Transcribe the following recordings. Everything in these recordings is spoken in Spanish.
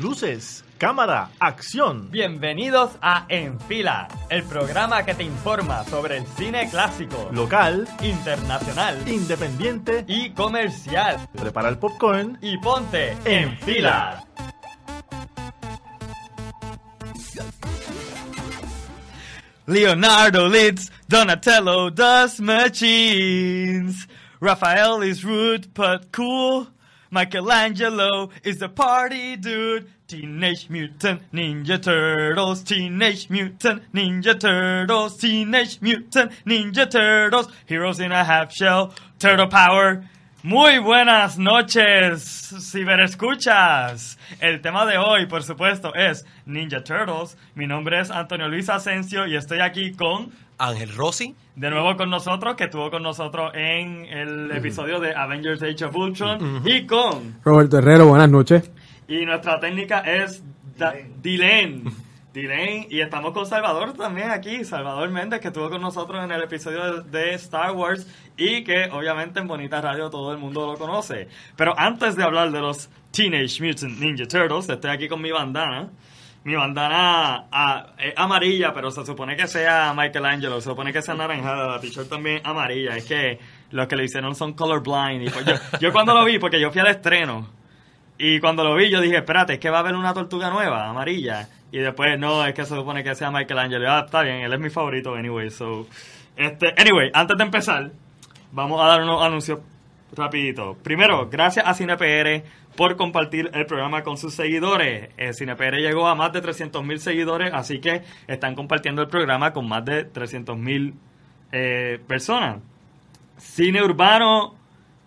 Luces, cámara, acción. Bienvenidos a En Fila, el programa que te informa sobre el cine clásico, Local, internacional independiente y comercial. Prepara el popcorn Y ponte en fila. Leonardo leads, Donatello does machines. Raphael is rude but cool. Michelangelo is the party dude. Teenage Mutant Ninja Turtles, Teenage Mutant Ninja Turtles, Teenage Mutant Ninja Turtles, Heroes in a Half Shell, Turtle Power. Muy buenas noches, ciberescuchas. El tema de hoy, por supuesto, es Ninja Turtles. Mi nombre es Antonio Luis Asensio y estoy aquí con Ángel Rossi. de nuevo con nosotros, que estuvo con nosotros en el episodio de Avengers Age of Ultron, y con, Roberto Herrero, buenas noches. y nuestra técnica es Dylan. Dylan, y estamos con Salvador también aquí, Salvador Méndez, que estuvo con nosotros en el episodio de, de Star Wars, y que obviamente en Bonita Radio todo el mundo lo conoce. Pero antes de hablar de los Teenage Mutant Ninja Turtles, estoy aquí con mi bandana. Mi bandana ah, es amarilla, pero se supone que sea Michelangelo, se supone que sea naranjada, la t-shirt también amarilla. Es que los que lo hicieron son colorblind. Y pues yo, yo cuando lo vi, porque yo fui al estreno, y cuando lo vi yo dije, espérate, es que va a haber una tortuga nueva, amarilla. Y después, no, es que se supone que sea Michelangelo. Ah, está bien, él es mi favorito, anyway. So, este, anyway, antes de empezar, vamos a dar unos anuncios rapidito. Primero, gracias a CinePR por compartir el programa con sus seguidores. Eh, CinePR llegó a más de 300 mil seguidores, así que están compartiendo el programa con más de 300 mil eh, personas. Cine Urbano,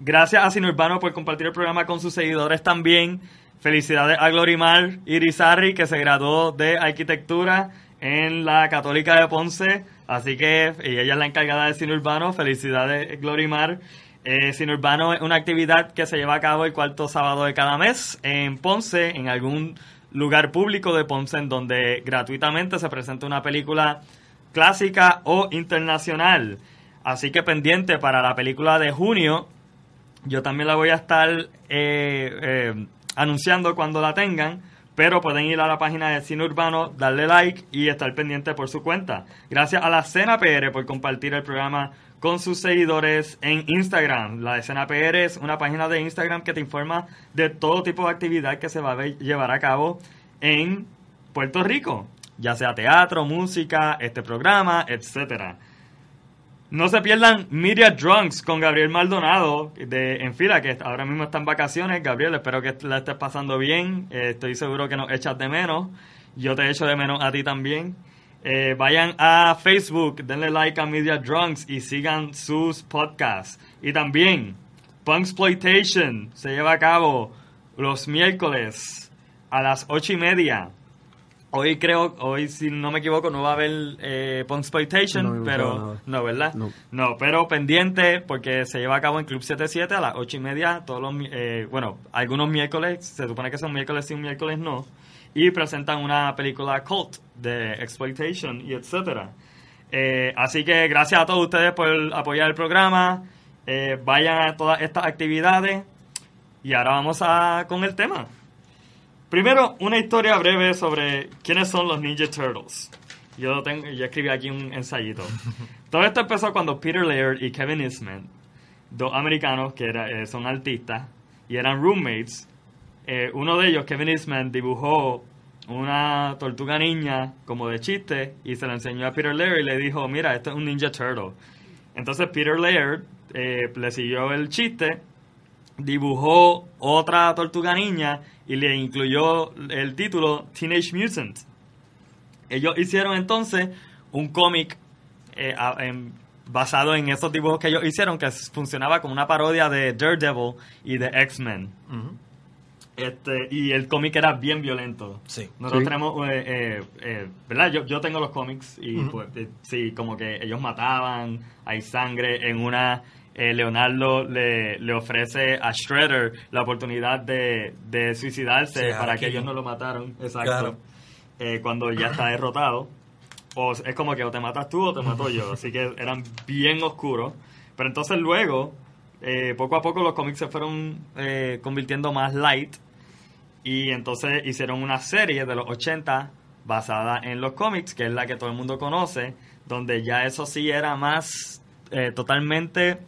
gracias a Cine Urbano por compartir el programa con sus seguidores también. Felicidades a Glorimar Irizarri, que se graduó de arquitectura en la Católica de Ponce. Así que ella es la encargada de Cine Urbano. Felicidades, Glorimar. Eh, Cine Urbano es una actividad que se lleva a cabo el cuarto sábado de cada mes en Ponce, en algún lugar público de Ponce, en donde gratuitamente se presenta una película clásica o internacional. Así que pendiente para la película de junio, yo también la voy a estar eh, eh, anunciando cuando la tengan, pero pueden ir a la página de Cine Urbano, darle like y estar pendiente por su cuenta. Gracias a la Cena PR por compartir el programa con sus seguidores en Instagram. La Escena PR es una página de Instagram que te informa de todo tipo de actividad que se va a llevar a cabo en Puerto Rico, ya sea teatro, música, este programa, etcétera. No se pierdan Media Drunks con Gabriel Maldonado de En Fila, que ahora mismo está en vacaciones. Gabriel, espero que la estés pasando bien. Eh, estoy seguro que nos echas de menos. Yo te echo de menos a ti también. Eh, vayan a Facebook, denle like a Media Drunks y sigan sus podcasts. Y también, Punksploitation se lleva a cabo los miércoles a las ocho y media. Hoy creo, hoy si no me equivoco, no va a haber eh, Punksploitation, No, pero nada. no, ¿verdad? No. pero pendiente porque se lleva a cabo en Club 77 a las 8 y media, todos los, eh, bueno, algunos miércoles, se supone que son miércoles y un miércoles no, y presentan una película cult de exploitation y etcétera. Eh, así que gracias a todos ustedes por apoyar el programa, eh, vayan a todas estas actividades y ahora vamos a con el tema. Primero, una historia breve sobre quiénes son los Ninja Turtles. Yo, tengo, yo escribí aquí un ensayito. Todo esto empezó cuando Peter Laird y Kevin Eastman, dos americanos que era- eh, son artistas y eran roommates, eh, uno de ellos, Kevin Eastman, dibujó una tortuga niña como de chiste y se la enseñó a Peter Laird y le dijo, mira, esto es un Ninja Turtle. Entonces Peter Laird eh, le siguió el chiste dibujó otra tortuga niña y le incluyó el título Teenage Mutant. Ellos hicieron entonces un cómic eh, basado en esos dibujos que ellos hicieron que funcionaba como una parodia de Daredevil y de X-Men. Este, y el cómic era bien violento. Sí. Nosotros Sí. tenemos, eh, eh, eh, ¿verdad? Yo, yo tengo los cómics y pues eh, sí, como que ellos mataban, hay sangre. En una, eh, Leonardo le, le ofrece a Shredder la oportunidad de, de suicidarse Sí, para aquí. que ellos no lo mataron. Exacto. Claro. Eh, cuando ya está derrotado. O es como que o te matas tú o te mato yo. Así que eran bien oscuros. Pero entonces luego, eh, poco a poco los cómics se fueron eh, convirtiendo más light. Y entonces hicieron una serie de los 80 basada en los cómics, que es la que todo el mundo conoce, donde ya eso sí era más eh, totalmente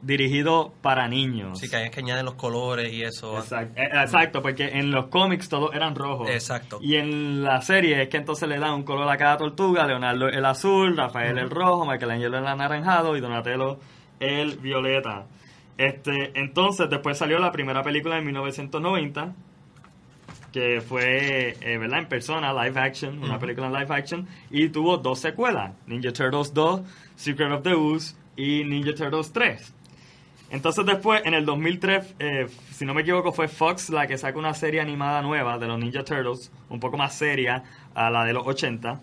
dirigido para niños. Sí, que hay que añaden los colores y eso. Exacto, eh, exacto, porque en los cómics todos eran rojos. Exacto. Y en la serie es que entonces le dan un color a cada tortuga, Leonardo el azul, Rafael el rojo, Michelangelo el anaranjado y Donatello el violeta. Este, entonces después salió la primera película en 1990 que fue, eh, ¿verdad? En persona, live action, una película en live action, y tuvo dos secuelas, Ninja Turtles 2, Secret of the Ooze y Ninja Turtles 3. Entonces después, en el 2003, eh, si no me equivoco, fue Fox la que saca una serie animada nueva de los Ninja Turtles, un poco más seria a la de los 80.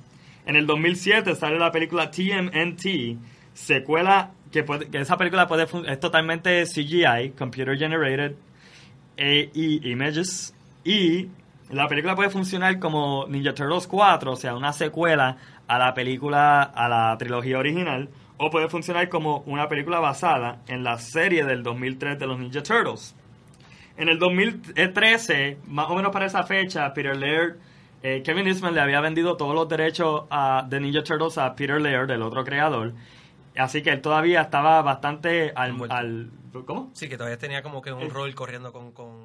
En el 2007 sale la película TMNT, secuela que, puede- que esa película puede es totalmente CGI, Computer Generated y Images, y la película puede funcionar como Ninja Turtles 4, o sea, una secuela a la película, a la trilogía original, o puede funcionar como una película basada en la serie del 2003 de los Ninja Turtles. En el 2013, más o menos para esa fecha, Peter Laird, eh, Kevin Eastman le había vendido todos los derechos a, de Ninja Turtles a Peter Laird, el otro creador. Así que él todavía estaba bastante al... Al ¿Cómo? Sí, que todavía tenía como que un rol corriendo con, con.